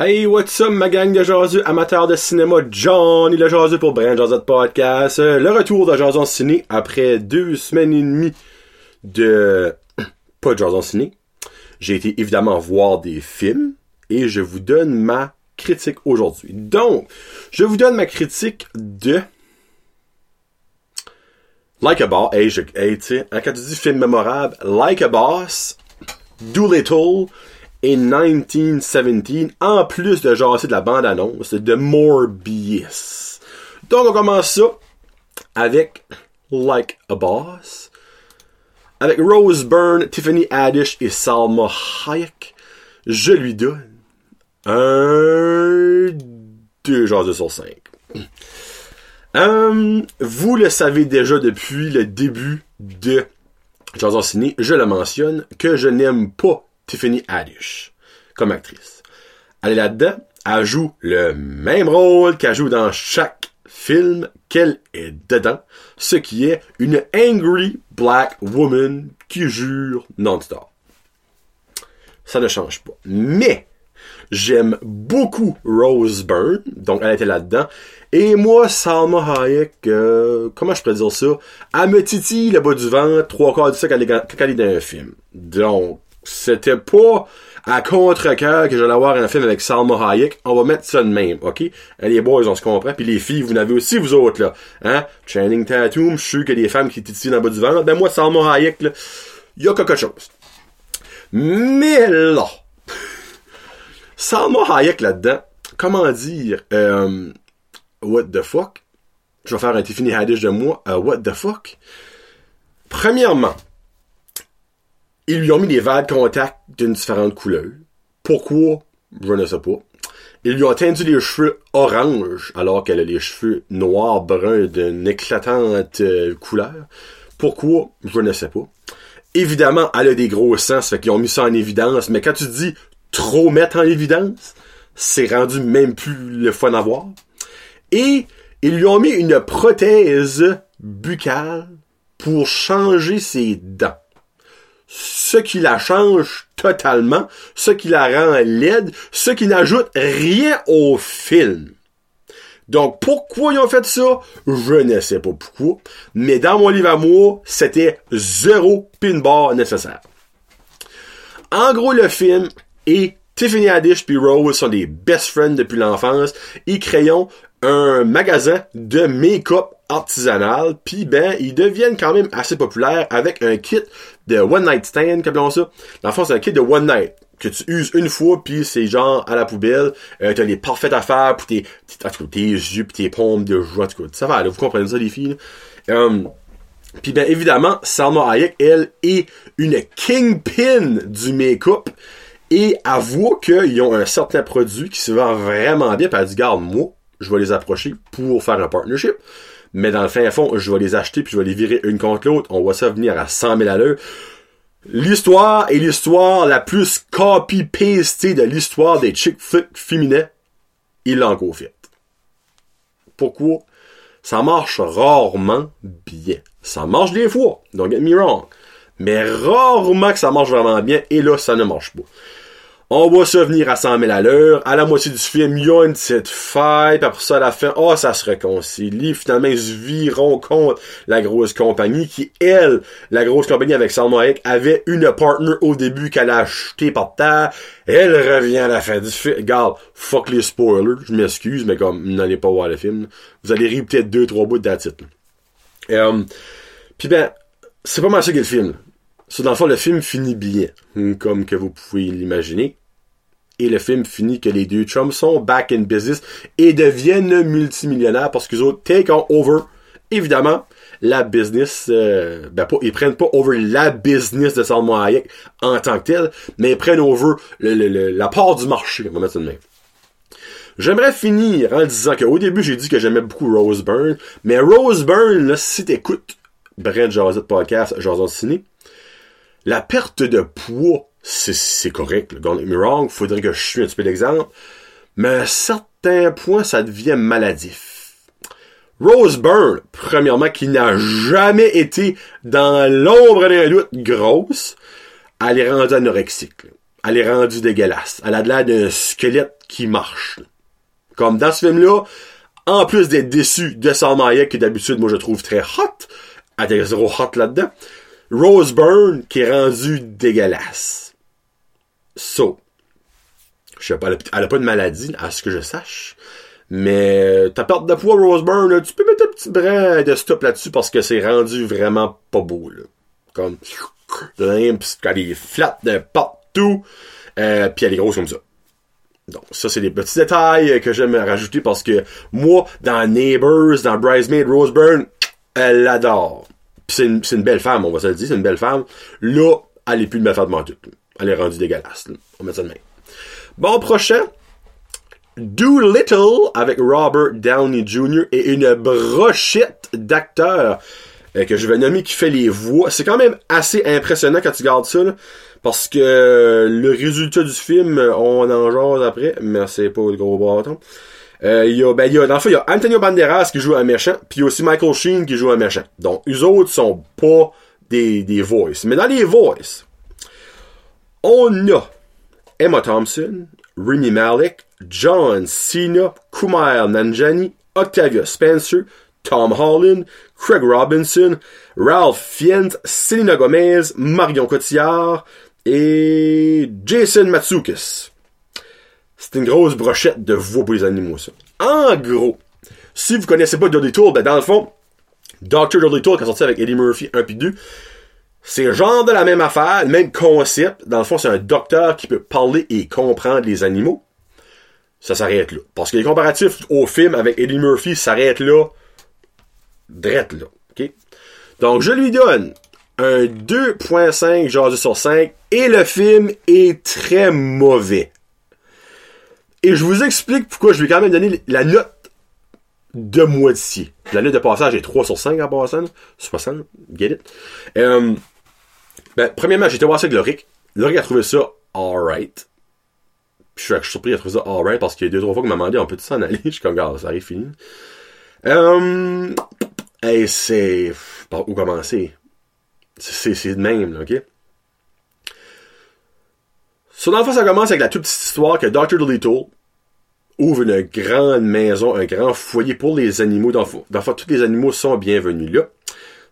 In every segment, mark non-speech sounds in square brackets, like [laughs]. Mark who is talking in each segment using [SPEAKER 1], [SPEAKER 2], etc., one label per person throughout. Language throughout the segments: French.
[SPEAKER 1] Hey, what's up, ma gang de jaseux amateurs de cinéma, Johnny le jaseux pour Brand Jazz Podcast. Le retour de Jason Ciné après deux semaines et demie de... [clears throat] pas de Jason Ciné. J'ai été évidemment voir des films et je vous donne ma critique aujourd'hui. Donc, je vous donne ma critique de... Like a Boss, hey, je, hey, tu sais, hein, quand tu film mémorable, Like a Boss, Doolittle, et 1917, en plus de jaser de la bande-annonce de Morbius. Donc on commence ça avec Like a Boss, avec Rose Byrne, Tiffany Haddish et Salma Hayek. Je lui donne un 2 jaseux sur 5. [clears throat] Hum, vous le savez déjà depuis le début de Jason Ciné, je le mentionne, que je n'aime pas Tiffany Haddish comme actrice. Elle est là-dedans, elle joue le même rôle qu'elle joue dans chaque film qu'elle est dedans, ce qui est une angry black woman qui jure non-stop. Ça ne change pas. Mais, j'aime beaucoup Rose Byrne, donc elle était là-dedans, et moi, Salma Hayek, euh, comment je pourrais dire ça, elle me titille le bas du ventre trois quarts de ça quand elle est dans un film. Donc, c'était pas à contre-cœur que j'allais avoir un film avec Salma Hayek. On va mettre ça de même, ok? Les boys, on se comprend. Puis les filles, vous n'avez aussi, vous autres, là. Hein? Channing Tatum, je suis a des femmes qui titillent dans le bas du ventre. Ben moi, Salma Hayek, là, il y a quelque chose. Mais là, [laughs] Salma Hayek là-dedans, comment dire, euh, what the fuck? Je vais faire un Tiffany Haddish de moi, euh, what the fuck? Premièrement, ils lui ont mis des verres de contact d'une différente couleur. Pourquoi? Je ne sais pas. Ils lui ont tendu les cheveux orange alors qu'elle a les cheveux noirs bruns d'une éclatante euh, couleur. Pourquoi? Je ne sais pas. Évidemment, elle a des gros seins, ça fait qu'ils ont mis ça en évidence, mais quand tu dis trop mettre en évidence, c'est rendu même plus le fun à voir. Et ils lui ont mis une prothèse buccale pour changer ses dents ce qui la change totalement, ce qui la rend laide, ce qui n'ajoute rien au film. Donc, pourquoi ils ont fait ça? Je ne sais pas pourquoi. Mais dans mon livre à c'était zéro pin nécessaire. En gros, le film et Tiffany Haddish et Rose sont des best friends depuis l'enfance. Ils créent un magasin de make-up artisanal, puis ben, ils deviennent quand même assez populaires avec un kit de One Night Stand, comme ça. Dans le fond, c'est un kit de One Night que tu uses une fois, puis c'est genre à la poubelle. Euh, t'as les parfaites affaires pour tes, tes, tes yeux, puis tes pompes de joie, tout. Ça va, là, vous comprenez ça, les filles. Euh, puis ben évidemment, Salma Hayek, elle, est une kingpin du make-up. Et avoue qu'ils ont un certain produit qui se vend vraiment bien, puis elle dit, garde, moi, je vais les approcher pour faire un partnership. Mais dans le fin fond, je vais les acheter puis je vais les virer une contre l'autre. On voit ça venir à 100 000 à l'heure. L'histoire est l'histoire la plus copy-pastée de l'histoire des chick flicks féminins. Il l'a encore fait. Pourquoi? Ça marche rarement bien. Ça marche des fois, don't get me wrong. Mais rarement que ça marche vraiment bien, et là, ça ne marche pas. On voit ça venir à 100 000 à l'heure. À la moitié du film, il y a une petite fight. Après ça, à la fin, oh, ça se réconcilie. Finalement, ils se viront contre la grosse compagnie qui, elle, la grosse compagnie avec Salma Hayek, avait une partner au début qu'elle a acheté par terre. Elle revient à la fin du film. Regarde, fuck les spoilers. Je m'excuse, mais comme, n'allez pas voir le film. Vous allez rire peut-être deux, trois bouts de la titre. Puis ben, c'est pas mal ça qu'est le film. So, dans le fond, le film finit bien, comme que vous pouvez l'imaginer. Et le film finit que les deux chums sont back in business et deviennent multimillionnaires parce qu'ils autres take on over, évidemment, la business, euh, ben pas, ils prennent pas over la business de Salma Hayek en tant que tel, mais ils prennent over la part du marché, on va mettre ça de. J'aimerais finir en disant qu'au début, j'ai dit que j'aimais beaucoup Rose Byrne, mais Rose Byrne, là, si t'écoutes Brent Jazz Podcast, Jason Ciné, la perte de poids, c'est correct, le don't get me wrong, faudrait que je suis un petit peu d'exemple, mais à un certain point, ça devient maladif. Rose Byrne, premièrement, qui n'a jamais été dans l'ombre d'un doute grosse, elle est rendue anorexique. elle est rendue dégueulasse. Elle a de l'air d'un squelette qui marche. Comme dans ce film-là, en plus d'être déçu de Salma Hayek, que d'habitude, moi, je trouve très hot, elle est zéro hot là-dedans, Rose Byrne, qui est rendue dégueulasse. So. Je sais pas, elle a pas de maladie, à ce que je sache. Mais ta perte de poids, Rose Byrne, tu peux mettre un petit brin de stop là-dessus parce que c'est rendu vraiment pas beau. Là. Comme, elle est flat de partout, euh, puis elle est grosse comme ça. Donc, ça, c'est des petits détails que j'aime rajouter parce que moi, dans Neighbors, dans Bridesmaid, Rose Byrne, elle l'adore. C'est une, une, belle femme, on va se le dire, c'est une belle femme. Là, elle est plus une belle femme de tout. Elle est rendue dégueulasse. Là. On met ça de main. Bon, prochain. Little avec Robert Downey Jr. et une brochette d'acteurs euh, que je vais nommer qui fait les voix. C'est quand même assez impressionnant quand tu gardes ça, là, parce que le résultat du film, on en jase après, mais c'est pas le gros bâton. Euh, il y a, ben, y a, dans le fond, il y a Antonio Banderas qui joue un méchant, puis y a aussi Michael Sheen qui joue un méchant. Donc, eux autres sont pas des, des voices. Mais dans les voices, on a Emma Thompson, Remy Malek, John Cena, Kumail Nanjani, Octavia Spencer, Tom Holland, Craig Robinson, Ralph Fiennes, Selena Gomez, Marion Cotillard et Jason Matsoukas. C'est une grosse brochette de voix pour les animaux, ça. En gros, si vous connaissez pas Dudley Tour, ben dans le fond, Dr. Dudley Tour qui a sorti avec Eddie Murphy 1 puis 2, c'est genre de la même affaire, le même concept. Dans le fond, c'est un docteur qui peut parler et comprendre les animaux. Ça s'arrête là. Parce que les comparatifs au film avec Eddie Murphy s'arrêtent là. Drette là. OK? Donc, je lui donne un 2.5 genre sur 5 et le film est très mauvais. Et je vous explique pourquoi je vais quand même donner la note de moitié. La note de passage est 3 sur 5 en passant. 60, get it? Euh, ben, premièrement, j'étais voir ça avec Loric. Loric a trouvé ça alright. Je suis surpris à trouver ça alright parce qu'il y a deux, trois fois qu'il m'a demandé on peut s'en aller. [laughs] Je suis comme, regarde, ça arrive fini. Euh, hey, c'est. Par où commencer? C'est de même, là, ok? So, dans le fond, ça commence avec la toute petite histoire que Dr. Dolittle ouvre une grande maison, un grand foyer pour les animaux. Dans, dans tous les animaux sont bienvenus là.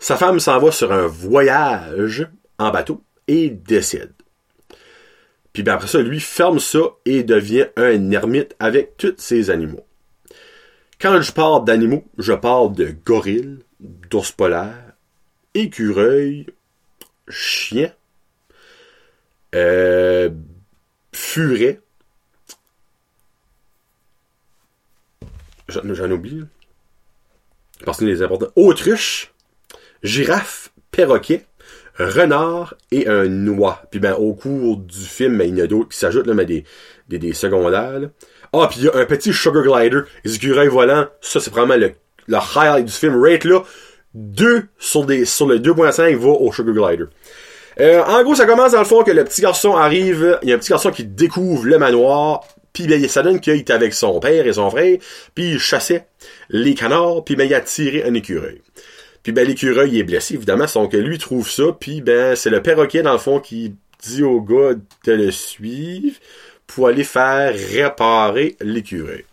[SPEAKER 1] Sa femme s'en va sur un voyage en bateau et décède. Puis ben après ça, lui ferme ça et devient un ermite avec tous ses animaux. Quand je parle d'animaux, je parle de gorilles, d'ours polaires, écureuils, chiens, euh, furets, j'en oublie, parce que les importants, autruches, girafes, perroquets, renard et un noix. Puis ben au cours du film, ben, il y en a d'autres qui s'ajoutent, là, mais des, des, des secondaires. Ah, puis il y a un petit sugar glider, les écureuils volants. Ça, c'est vraiment le, le highlight du film. Rate là, 2 sur, des, sur le 2.5 va au sugar glider. Euh, en gros, ça commence dans le fond que le petit garçon arrive, il y a un petit garçon qui découvre le manoir, puis ben, ça donne qu'il était avec son père et son frère, puis il chassait les canards, puis ben, il a tiré un écureuil. Puis ben l'écureuil est blessé, évidemment, donc lui trouve ça, puis ben c'est le perroquet dans le fond qui dit au gars de le suivre pour aller faire réparer l'écureuil.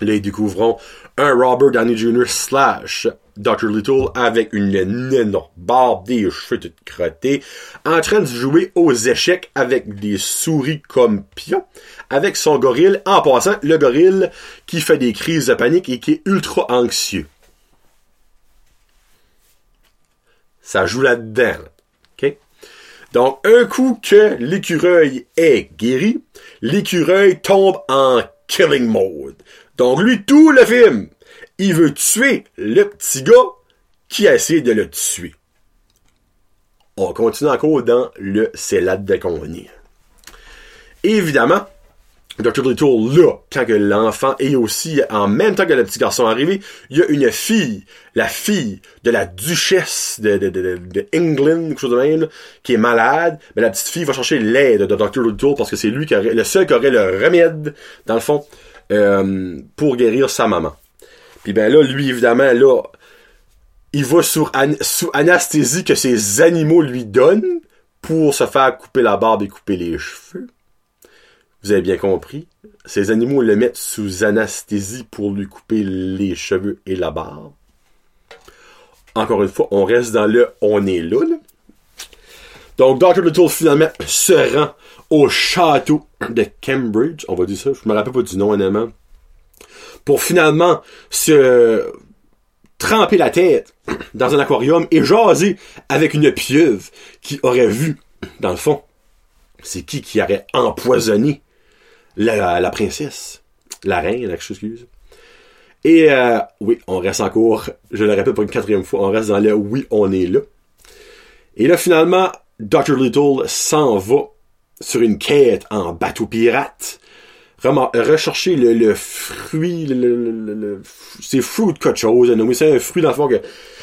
[SPEAKER 1] Là, ils découvriront un Robert Downey Jr. slash Dr. Little avec une énorme barbe, des cheveux tout crottés, en train de jouer aux échecs avec des souris comme pions, avec son gorille, en passant, le gorille qui fait des crises de panique et qui est ultra anxieux. Ça joue là-dedans. OK? Donc, un coup que l'écureuil est guéri, l'écureuil tombe en killing mode. Donc, lui, tout le film, il veut tuer le petit gars qui a essayé de le tuer. On continue encore dans le c'est là-dedans qu'on est. Évidemment, Dr. Little, là, quand que l'enfant est aussi, en même temps que le petit garçon arrivé, il y a une fille, la fille de la duchesse de, de, de, de England, quelque chose de même, qui est malade, mais la petite fille va chercher l'aide de Dr. Little parce que c'est lui qui aurait, le seul qui aurait le remède, dans le fond, euh, pour guérir sa maman. Puis ben là, lui, évidemment, là, il va sous, sous anesthésie que ses animaux lui donnent pour se faire couper la barbe et couper les cheveux. Vous avez bien compris, ces animaux le mettent sous anesthésie pour lui couper les cheveux et la barbe. Encore une fois, on reste dans le on est là. là. Donc, Dr. Little finalement se rend au château de Cambridge. On va dire ça. Je me rappelle pas du nom, honnêtement. Pour finalement se tremper la tête dans un aquarium et jaser avec une pieuvre qui aurait vu, dans le fond, c'est qui qui aurait empoisonné la, princesse, la reine, excuse. Et euh, oui, on reste encore, je le répète pour une quatrième fois, on reste dans le oui, on est là. Et là, finalement, Dr. Little s'en va sur une quête en bateau pirate. Rechercher le, le fruit, le, c'est fruit de quelque chose, c'est un fruit dans le fond que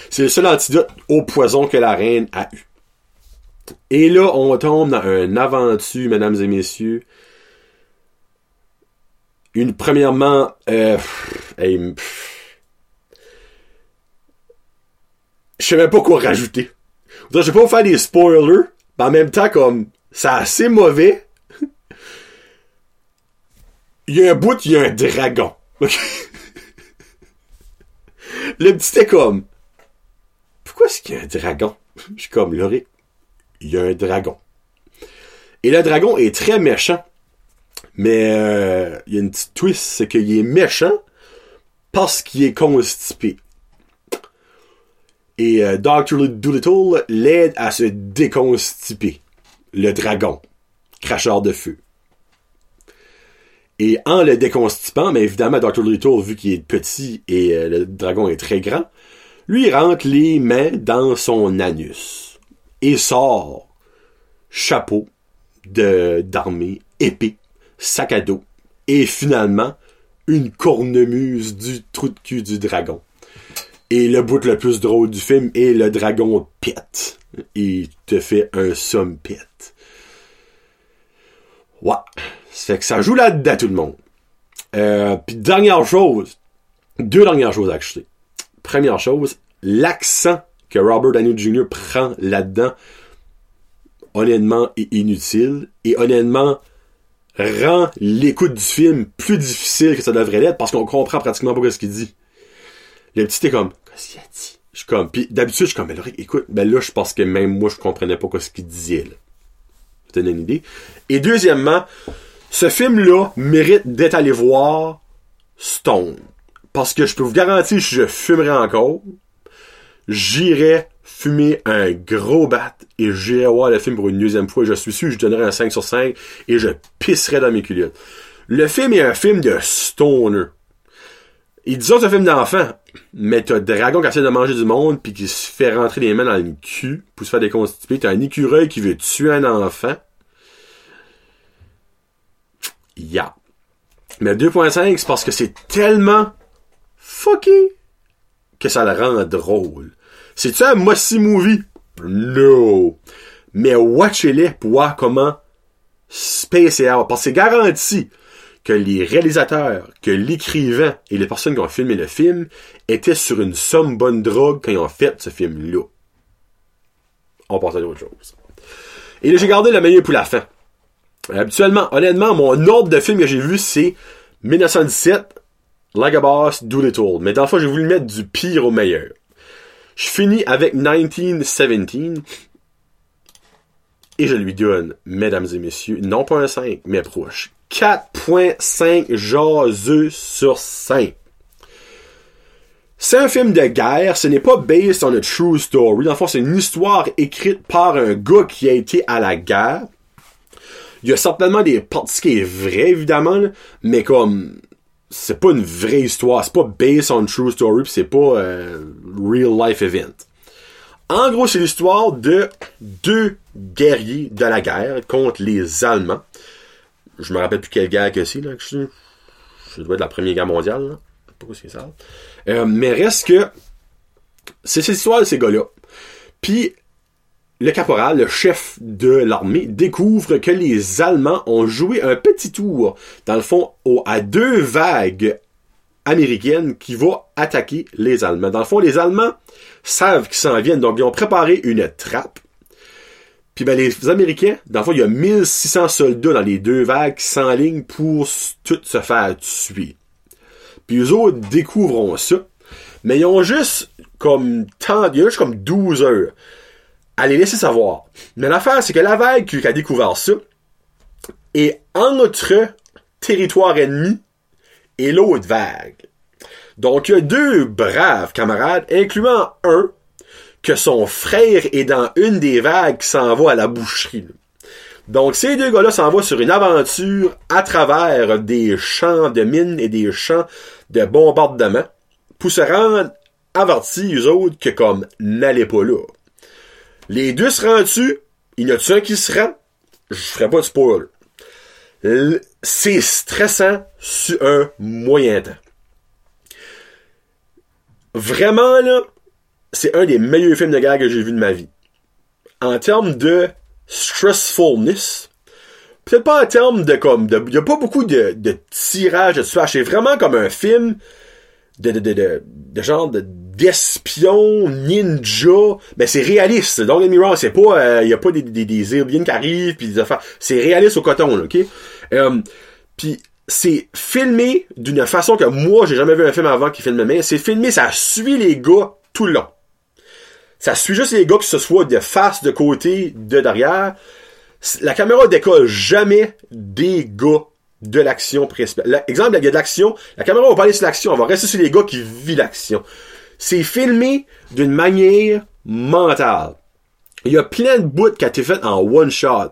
[SPEAKER 1] c'est le seul antidote au poison que la reine a eu. Et là, on tombe dans une aventure, mesdames et messieurs. Une, premièrement, euh, je sais même pas quoi rajouter. Je vais pas vous faire des spoilers, mais en même temps, comme, c'est assez mauvais. [laughs] Il y a un bout, il y a un dragon. [laughs] Le petit est comme, pourquoi est-ce qu'il y a un dragon? Je suis comme, Laurie, il y a un dragon. Et le dragon est très méchant. Mais euh, il y a une petite twist, c'est qu'il est méchant parce qu'il est constipé. Et euh, Dr. Doolittle l'aide à se déconstiper. Le dragon. Cracheur de feu. Et en le déconstipant, mais évidemment, Dr. Doolittle, vu qu'il est petit et euh, le dragon est très grand, lui rentre les mains dans son anus. Et sort chapeau d'armée, épée, sac à dos, et finalement, une cornemuse du trou de cul du dragon. Et le bout le plus drôle du film est le dragon pète. Il te fait un somme pète. Ouais. Ça que ça joue là-dedans tout le monde. Euh, Puis dernière chose, deux dernières choses à acheter. Première chose, l'accent que Robert Downey Jr. prend là-dedans, honnêtement, est inutile. Et honnêtement, rend l'écoute du film plus difficile que ça devrait l'être parce qu'on comprend pratiquement pas ce qu'il dit. Le petit est comme, qu'est-ce qu'il a dit? Je suis comme, pis d'habitude, je suis comme, écoute, ben là, je pense que même moi, je comprenais pas ce qu'il disait, là. Vous donne une idée. Et deuxièmement, ce film-là mérite d'être allé voir Stone. Parce que je peux vous garantir, je fumerai encore, j'irai fumer un gros bat et j'irai voir le film pour une deuxième fois. Je suis sûr, je donnerai un 5 sur 5 et je pisserai dans mes culottes. Le film est un film de stoner. Ils disent que c'est un film d'enfant, mais t'as dragon qui essaie de manger du monde puis qui se fait rentrer les mains dans le cul pour se faire déconstiper. T'as un écureuil qui veut tuer un enfant. Ya. Mais 2.5, c'est parce que c'est tellement fucké que ça le rend drôle. C'est-tu un mossy movie? No. Mais watchez-les pour voir comment Space Out. Parce que c'est garanti que les réalisateurs, que l'écrivain et les personnes qui ont filmé le film étaient sur une somme bonne drogue quand ils ont fait ce film-là. On passe à autre chose. Et là, j'ai gardé le meilleur pour la fin. Habituellement, honnêtement, mon ordre de film que j'ai vu, c'est 1917, Like a Boss, Doolittle. Mais dans le fond, j'ai voulu mettre du pire au meilleur. Je finis avec 1917 et je lui donne, mesdames et messieurs, non pas un 5, mais proche. 4.5 jaseux sur 5. C'est un film de guerre, ce n'est pas based on a true story. Dans le fond, c'est une histoire écrite par un gars qui a été à la guerre. Il y a certainement des parties qui est vrai, évidemment, mais comme c'est pas une vraie histoire, c'est pas based on true story, c'est pas euh, real life event. En gros, c'est l'histoire de deux guerriers de la guerre contre les Allemands. Je me rappelle plus quelle guerre que c'est, là. que Je ça doit être la Première Guerre mondiale, là. Je sais pas ce que ça. Euh, mais reste que c'est cette histoire de ces gars-là. Puis le caporal, le chef de l'armée, découvre que les Allemands ont joué un petit tour, dans le fond, à deux vagues américaines qui vont attaquer les Allemands. Dans le fond, les Allemands savent qu'ils s'en viennent, donc ils ont préparé une trappe. Puis ben, les Américains, dans le fond, il y a 1600 soldats dans les deux vagues qui s'enlignent pour tout se faire tuer. Puis eux autres découvrent ça. Mais ils ont juste comme tant, il juste comme 12 heures à laisser savoir. Mais l'affaire, c'est que la vague qui a découvert ça est entre territoire ennemi et l'autre vague. Donc, il y a deux braves camarades, incluant un que son frère est dans une des vagues qui s'en va à la boucherie. Donc, ces deux gars-là s'en sur une aventure à travers des champs de mines et des champs de bombardement pour se rendre avertis, eux autres, que comme, n'allez pas là. Les deux se rendent-tu? Il y en a un qui se rend? Je ferai pas de spoil. C'est stressant sur un moyen temps. Vraiment, là, c'est un des meilleurs films de guerre que j'ai vu de ma vie. En termes de stressfulness, peut-être pas en termes de comme, il y a pas beaucoup de, de tirage de C'est vraiment comme un film de, de, genre de d'espion ninja. Ben c'est réaliste. Donc les me c'est pas il euh, y a pas des des, qui arrivent puis des affaires. C'est réaliste au coton ok? Euh, puis c'est filmé d'une façon que moi j'ai jamais vu un film avant qui filme mais c'est filmé ça suit les gars tout le long. Ça suit juste les gars que ce soit de face de côté de derrière. La caméra décolle jamais des gars de l'action principale. Exemple, il y a de l'action, la caméra va pas aller sur l'action, on va rester sur les gars qui vivent l'action. C'est filmé d'une manière mentale. Il y a plein de bouts qui ont été faits en one shot.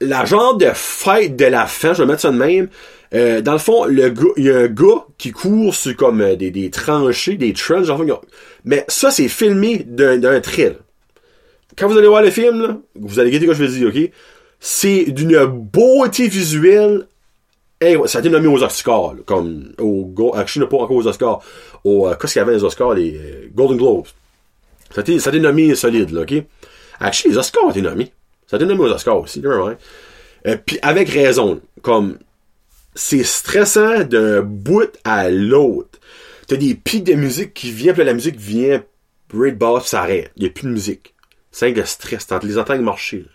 [SPEAKER 1] La genre de fight de la fin, je vais mettre ça de même. Euh, dans le fond, il y a un gars qui court sur comme euh, des, des tranchées, des genre, mais ça c'est filmé d'un trail. Quand vous allez voir le film, vous allez guetter ce que je vais dire, ok? C'est d'une beauté visuelle Hey, ça a été nommé aux Oscars, comme au actually pas encore aux Oscars, au euh, qu'est-ce qu'il y avait les Oscars, les euh, Golden Globes. Ça a été, ça a été nommé solide, là, ok? Actually, les Oscars ont été nommés. Ça a été nommé aux Oscars aussi, right? euh, Puis avec raison, comme c'est stressant d'un bout à l'autre. T'as des pics de musique qui viennent, puis la musique vient, break bass, ça arrête. Il y a plus de musique. C'est un stress, t'entends les entends marcher.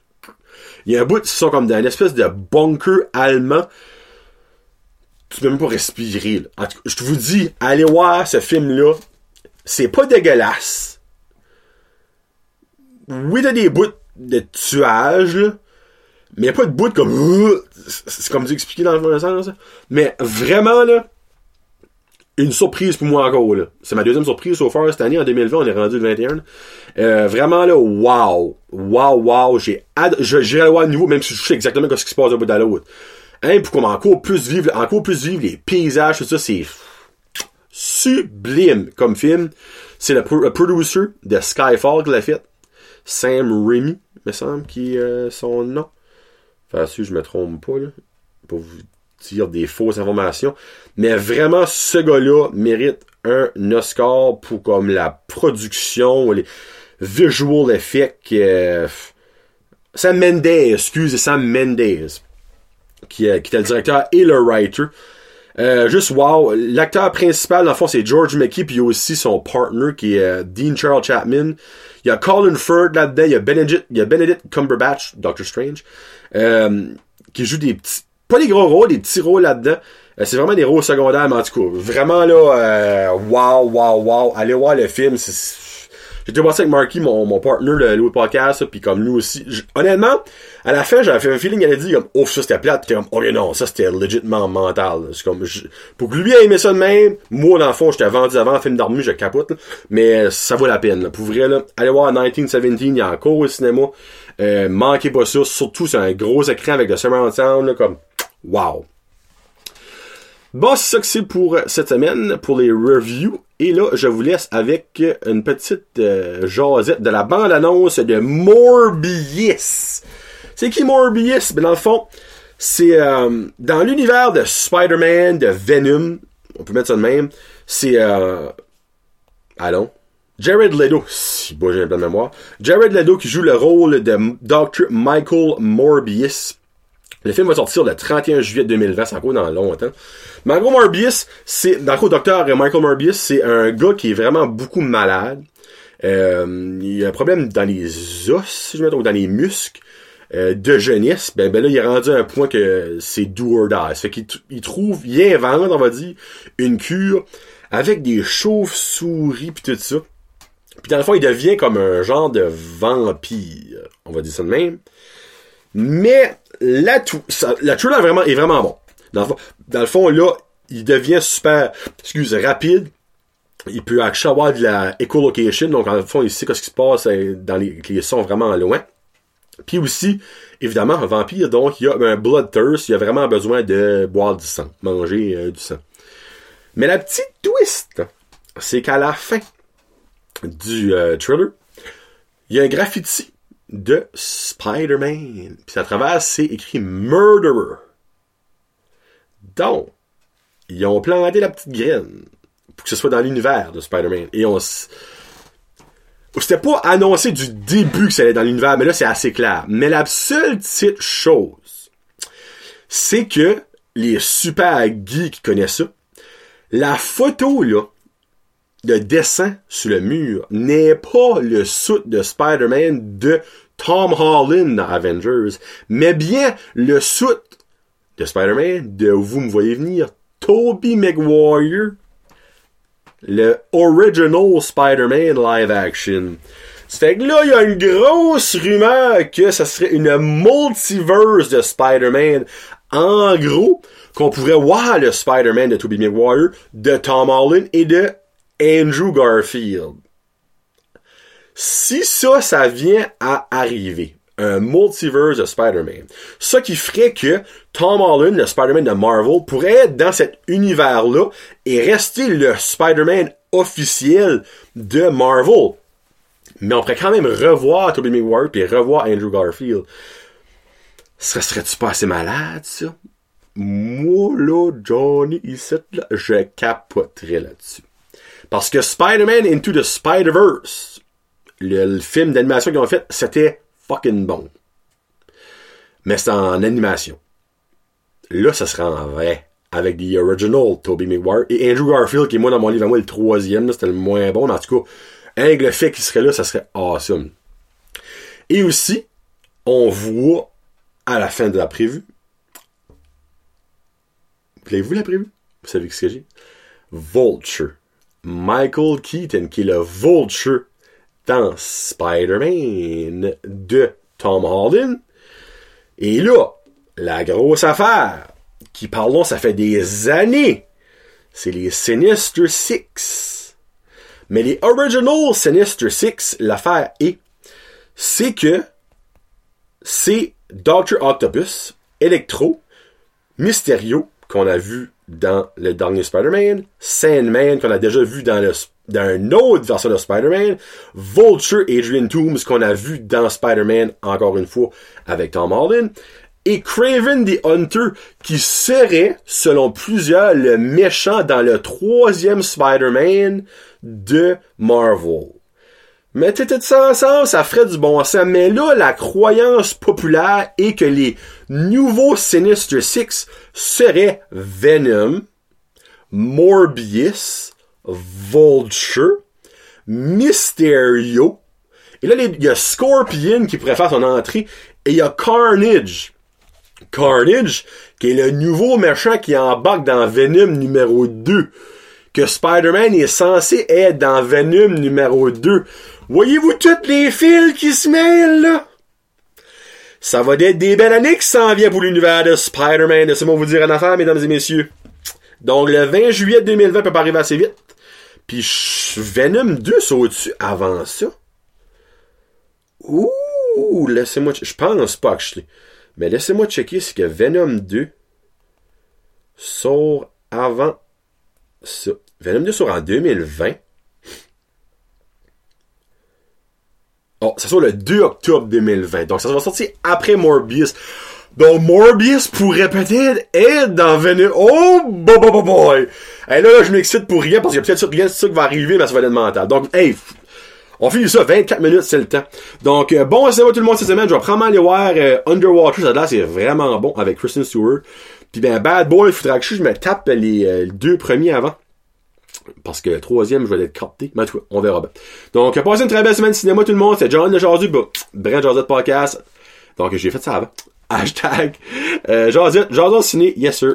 [SPEAKER 1] Il y a un bout qui sont comme dans une espèce de bunker allemand tu peux même pas respirer. En tout cas, je vous dis, allez voir ce film-là. C'est pas dégueulasse. Oui, t'as des bouts de tuage, mais y a pas de bouts comme... C'est comme du expliqué dans le sens. Mais vraiment, là, une surprise pour moi encore, là. C'est ma deuxième surprise so far cette année, en 2020, on est rendu le 21. Euh, vraiment, là, wow. Wow, wow. J'ai J'irai voir à nouveau, même si je sais exactement ce qui se passe au bout de l'autre. Hein, pour comme encore plus vivre, vivre les paysages, tout ça, c'est sublime comme film. C'est le, producer de Skyfall qui l'a fait. Sam Raimi, me semble, qui est euh, son nom. Enfin, si je me trompe pas, là, pour vous dire des fausses informations. Mais vraiment, ce gars-là mérite un Oscar pour comme la production, les visual effects. Euh, Sam Mendes, excusez, Sam Mendes qui, qui était le directeur et le writer. Euh, juste wow. L'acteur principal, dans le fond, c'est George McKee, puis il y a aussi son partner qui est euh, Dean Charles Chapman. Il y a Colin Firth là-dedans, il y a Benedict, il y a Benedict Cumberbatch, Doctor Strange, euh, qui joue des petits, pas des gros rôles, des petits rôles là-dedans. c'est vraiment des rôles secondaires, mais en tout cas, vraiment là, wow, wow, wow. Allez voir le film, c'est J'étais passé avec Marky, mon, mon partner de l'autre podcast, puis comme nous aussi. honnêtement, à la fin, j'avais fait un feeling, il allait dire comme, oh, ça c'était plate, pis comme, oh non, ça c'était légitimement mental. C'est comme, pour que lui ait aimé ça de même, moi, dans le fond, j'étais vendu avant film d'armure, je capote, mais ça vaut la peine, là. Pour vrai, là, allez voir 1917, il y a encore au cinéma. Euh, manquez pas ça, surtout c'est un gros écran avec le surround sound, là, comme, wow. Bon, c'est ça que c'est pour cette semaine, pour les reviews. Et là, je vous laisse avec une petite euh, de la bande-annonce de Morbius. C'est qui Morbius? Ben, dans le fond, c'est euh, dans l'univers de Spider-Man, de Venom, on peut mettre ça de même, c'est... Euh, allons. Jared Leto, si bon, j'ai un plan de mémoire. Jared Leto qui joue le rôle de Dr. Michael Morbius Le film va sortir le 31 juillet 2020, c'est encore dans longtemps. Mais en gros, Morbius, c'est, dans le docteur Michael Morbius, c'est un gars qui est vraiment beaucoup malade. Euh, il y a un problème dans les os, si je me trompe, dans les muscles. Euh, de jeunesse, ben, ben là, il est rendu à un point que c'est do or die. fait qu'il il trouve, il invente, on va dire, une cure avec des chauves-souris pis tout ça. Puis dans le fond, il devient comme un genre de vampire. On va dire ça de même. Mais la est vraiment, est vraiment bon. Dans le, fond, dans le fond, là, il devient super, excuse, rapide. Il peut avoir de la echolocation, donc en fond, il sait ce qui se passe euh, dans les, les sons vraiment loin. Puis aussi, évidemment, un vampire, donc il y a un bloodthirst, il a vraiment besoin de boire du sang, manger euh, du sang. Mais la petite twist, c'est qu'à la fin du euh, thriller, il y a un graffiti de Spider-Man. Puis à travers, c'est écrit Murderer. Donc, ils ont planté la petite graine pour que ce soit dans l'univers de Spider-Man. Et on c'était pas annoncé du début que ça allait dans l'univers, mais là, c'est assez clair. Mais la seule petite chose, c'est que les super geeks qui connaissent ça, la photo, là, de dessin sur le mur n'est pas le suit de Spider-Man de Tom Holland dans Avengers, mais bien le suit de Spider-Man de Vous me voyez venir, Tobey Maguire le original Spider-Man live action. C'est que là, il y a une grosse rumeur que ça serait une multiverse de Spider-Man. En gros, qu'on pourrait voir le Spider-Man de Tobey Maguire, de Tom Holland et de Andrew Garfield. Si ça, ça vient à arriver, un multiverse de Spider-Man. Ce qui ferait que Tom Holland, le Spider-Man de Marvel, pourrait être dans cet univers-là et rester le Spider-Man officiel de Marvel. Mais on pourrait quand même revoir Tobey Maguire et revoir Andrew Garfield. Ça serait-tu pas assez malade, ça? Moi, là, Johnny, ici, là, je capoterais là-dessus. Parce que Spider-Man Into the Spider-Verse, le film d'animation qu'ils ont fait, c'était fucking bon. Mais c'est en animation. Là, ça sera en vrai. Avec The Original Toby Maguire et Andrew Garfield, qui est moi dans mon livre à moi le troisième, c'était le moins bon, mais en tout cas, avec le fait qu'il serait là, ça serait awesome. Et aussi, on voit à la fin de la prévue. Voulez-vous la prévue? Vous savez ce que j'ai? Vulture. Michael Keaton, qui est le Vulture dans Spider-Man de Tom Holland. Et là, la grosse affaire, qui parlons, ça fait des années, c'est les Sinister Six. Mais les Original Sinister Six, l'affaire est, c'est que c'est Dr. Octopus, Electro, Mysterio, qu'on a vu dans le dernier Spider-Man, Sandman, qu'on a déjà vu dans le une autre version de Spider-Man, Vulture Adrian Toomes qu'on a vu dans Spider-Man encore une fois avec Tom Holland, et Craven the Hunter qui serait, selon plusieurs, le méchant dans le troisième Spider-Man de Marvel. Mettez tout ça ensemble, ça ferait du bon sens. Mais là, la croyance populaire est que les nouveaux Sinister Six seraient Venom, Morbius, Vulture, Mysterio, et là, il y a Scorpion qui pourrait faire son entrée, et il y a Carnage. Carnage, qui est le nouveau méchant qui embarque dans Venom numéro 2. Que Spider-Man est censé être dans Venom numéro 2. Voyez-vous toutes les fils qui se mêlent, là? Ça va être des belles années qui s'en viennent pour l'univers de Spider-Man. Laissez-moi vous dire une affaire, mesdames et messieurs. Donc, le 20 juillet 2020 peut pas arriver assez vite. Puis Venom 2 c'est au-dessus avant ça? Ouh, laissez-moi... Je pense pas l'ai. Mais laissez-moi checker si que Venom 2 sort avant ça. Venom 2 sort en 2020. Oh, ça sort le 2 octobre 2020. Donc ça va sortir après Morbius. Donc Morbius pourrait peut-être être dans Venom. Oh boy boy boy. Et là, là je m'excite pour rien parce qu'il y a peut-être rien de ça qui va arriver, mais ça va mental. Donc, hey, On finit ça, 24 minutes, c'est le temps. Donc, euh, bon, c'est tout le monde cette semaine. Je vais probablement aller voir Underwater, ça là, c'est vraiment bon avec Kristen Stewart. Puis ben, Bad Boy, que je me tape les euh, deux premiers avant. Parce que le troisième, je vais être capté. Mais tout on verra bien. Donc, passez une très belle semaine de cinéma, tout le monde. C'est John de Jazu, bah, Josette Podcast. Donc, j'ai fait ça avant. [laughs] Hashtag, euh, Jason Ciné, yes sir.